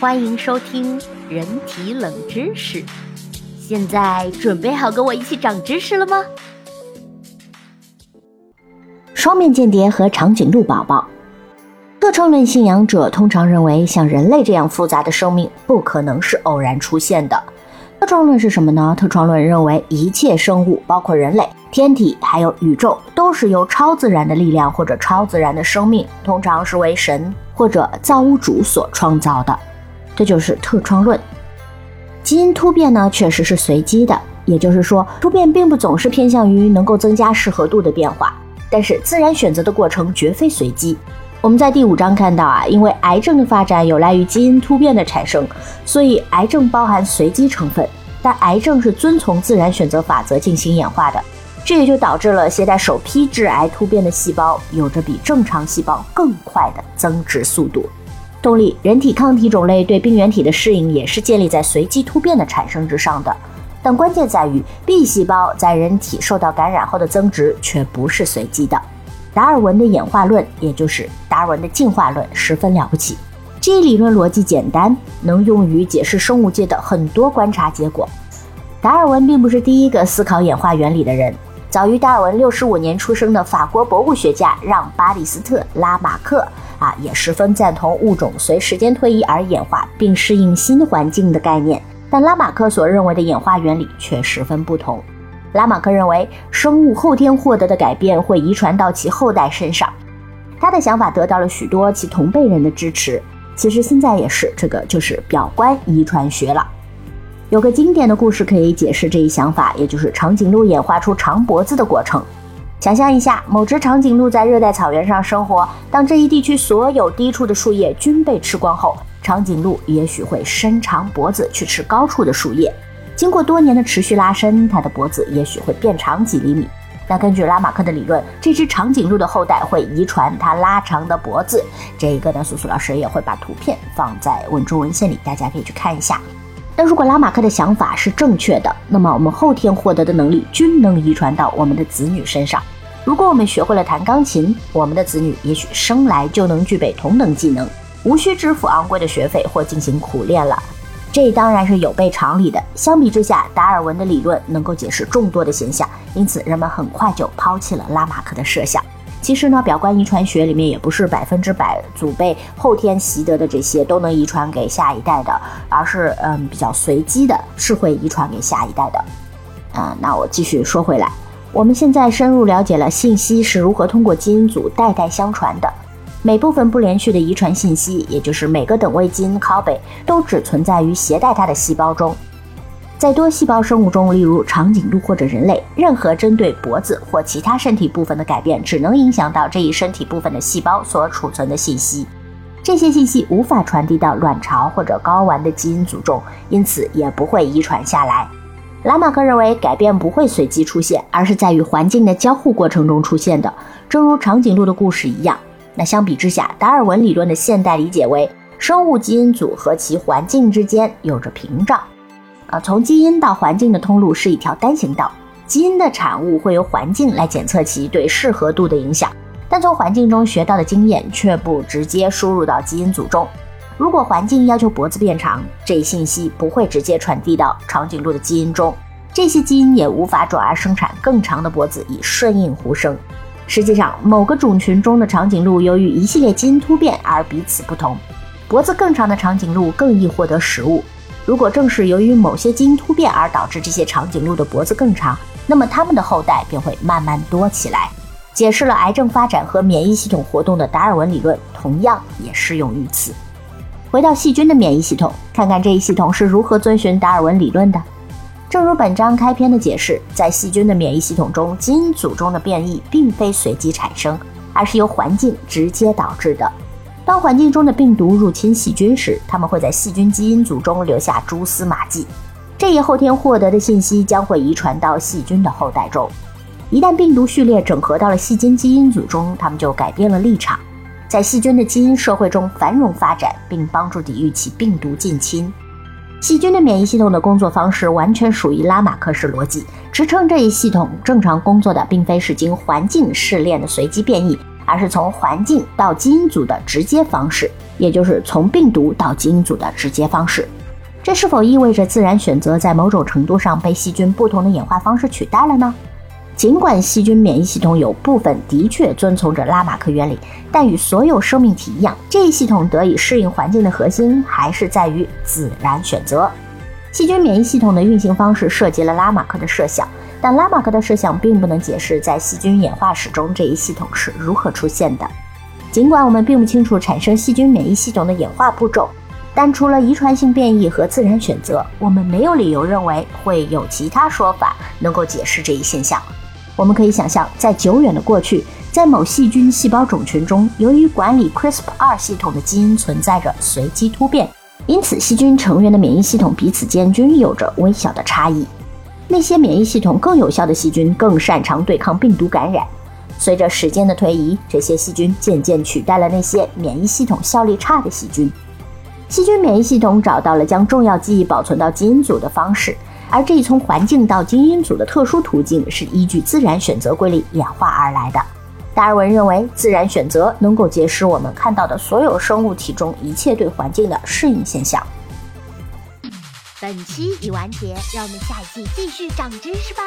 欢迎收听人体冷知识。现在准备好跟我一起长知识了吗？双面间谍和长颈鹿宝宝。特创论信仰者通常认为，像人类这样复杂的生命不可能是偶然出现的。特创论是什么呢？特创论认为，一切生物，包括人类、天体还有宇宙，都是由超自然的力量或者超自然的生命，通常是为神或者造物主所创造的。这就是特创论。基因突变呢，确实是随机的，也就是说，突变并不总是偏向于能够增加适合度的变化。但是，自然选择的过程绝非随机。我们在第五章看到啊，因为癌症的发展有赖于基因突变的产生，所以癌症包含随机成分。但癌症是遵从自然选择法则进行演化的，这也就导致了携带首批致癌突变的细胞有着比正常细胞更快的增殖速度。动力，人体抗体种类对病原体的适应也是建立在随机突变的产生之上的。但关键在于，B 细胞在人体受到感染后的增殖却不是随机的。达尔文的演化论，也就是达尔文的进化论，十分了不起。这一理论逻辑简单，能用于解释生物界的很多观察结果。达尔文并不是第一个思考演化原理的人，早于达尔文六十五年出生的法国博物学家让·巴里斯特·拉马克啊，也十分赞同物种随时间推移而演化并适应新环境的概念。但拉马克所认为的演化原理却十分不同。拉马克认为，生物后天获得的改变会遗传到其后代身上。他的想法得到了许多其同辈人的支持。其实现在也是，这个就是表观遗传学了。有个经典的故事可以解释这一想法，也就是长颈鹿演化出长脖子的过程。想象一下，某只长颈鹿在热带草原上生活，当这一地区所有低处的树叶均被吃光后，长颈鹿也许会伸长脖子去吃高处的树叶。经过多年的持续拉伸，它的脖子也许会变长几厘米。那根据拉马克的理论，这只长颈鹿的后代会遗传它拉长的脖子。这一个呢，苏苏老师也会把图片放在文中文献里，大家可以去看一下。那如果拉马克的想法是正确的，那么我们后天获得的能力均能遗传到我们的子女身上。如果我们学会了弹钢琴，我们的子女也许生来就能具备同等技能，无需支付昂贵的学费或进行苦练了。这当然是有悖常理的。相比之下，达尔文的理论能够解释众多的现象，因此人们很快就抛弃了拉马克的设想。其实呢，表观遗传学里面也不是百分之百祖辈后天习得的这些都能遗传给下一代的，而是嗯比较随机的，是会遗传给下一代的。啊，那我继续说回来，我们现在深入了解了信息是如何通过基因组代代相传的。每部分不连续的遗传信息，也就是每个等位基因 copy，都只存在于携带它的细胞中。在多细胞生物中，例如长颈鹿或者人类，任何针对脖子或其他身体部分的改变，只能影响到这一身体部分的细胞所储存的信息。这些信息无法传递到卵巢或者睾丸的基因组中，因此也不会遗传下来。拉马克认为，改变不会随机出现，而是在与环境的交互过程中出现的，正如长颈鹿的故事一样。那相比之下，达尔文理论的现代理解为生物基因组和其环境之间有着屏障，从基因到环境的通路是一条单行道。基因的产物会由环境来检测其对适合度的影响，但从环境中学到的经验却不直接输入到基因组中。如果环境要求脖子变长，这一信息不会直接传递到长颈鹿的基因中，这些基因也无法转而生产更长的脖子以顺应呼声。实际上，某个种群中的长颈鹿由于一系列基因突变而彼此不同。脖子更长的长颈鹿更易获得食物。如果正是由于某些基因突变而导致这些长颈鹿的脖子更长，那么它们的后代便会慢慢多起来。解释了癌症发展和免疫系统活动的达尔文理论同样也适用于此。回到细菌的免疫系统，看看这一系统是如何遵循达尔文理论的。正如本章开篇的解释，在细菌的免疫系统中，基因组中的变异并非随机产生，而是由环境直接导致的。当环境中的病毒入侵细菌时，它们会在细菌基因组中留下蛛丝马迹，这一后天获得的信息将会遗传到细菌的后代中。一旦病毒序列整合到了细菌基因组中，它们就改变了立场，在细菌的基因社会中繁荣发展，并帮助抵御其病毒近亲。细菌的免疫系统的工作方式完全属于拉马克式逻辑。支撑这一系统正常工作的，并非是经环境试炼的随机变异，而是从环境到基因组的直接方式，也就是从病毒到基因组的直接方式。这是否意味着自然选择在某种程度上被细菌不同的演化方式取代了呢？尽管细菌免疫系统有部分的确遵从着拉马克原理，但与所有生命体一样，这一系统得以适应环境的核心还是在于自然选择。细菌免疫系统的运行方式涉及了拉马克的设想。但拉马克的设想并不能解释在细菌演化史中这一系统是如何出现的。尽管我们并不清楚产生细菌免疫系统的演化步骤，但除了遗传性变异和自然选择，我们没有理由认为会有其他说法能够解释这一现象。我们可以想象，在久远的过去，在某细菌细胞种群中，由于管理 CRISPR 系统的基因存在着随机突变，因此细菌成员的免疫系统彼此间均有着微小的差异。那些免疫系统更有效的细菌更擅长对抗病毒感染。随着时间的推移，这些细菌渐渐取代了那些免疫系统效率差的细菌。细菌免疫系统找到了将重要记忆保存到基因组的方式，而这一从环境到基因组的特殊途径是依据自然选择规律演化而来的。达尔文认为，自然选择能够解释我们看到的所有生物体中一切对环境的适应现象。本期已完结，让我们下一季继续长知识吧。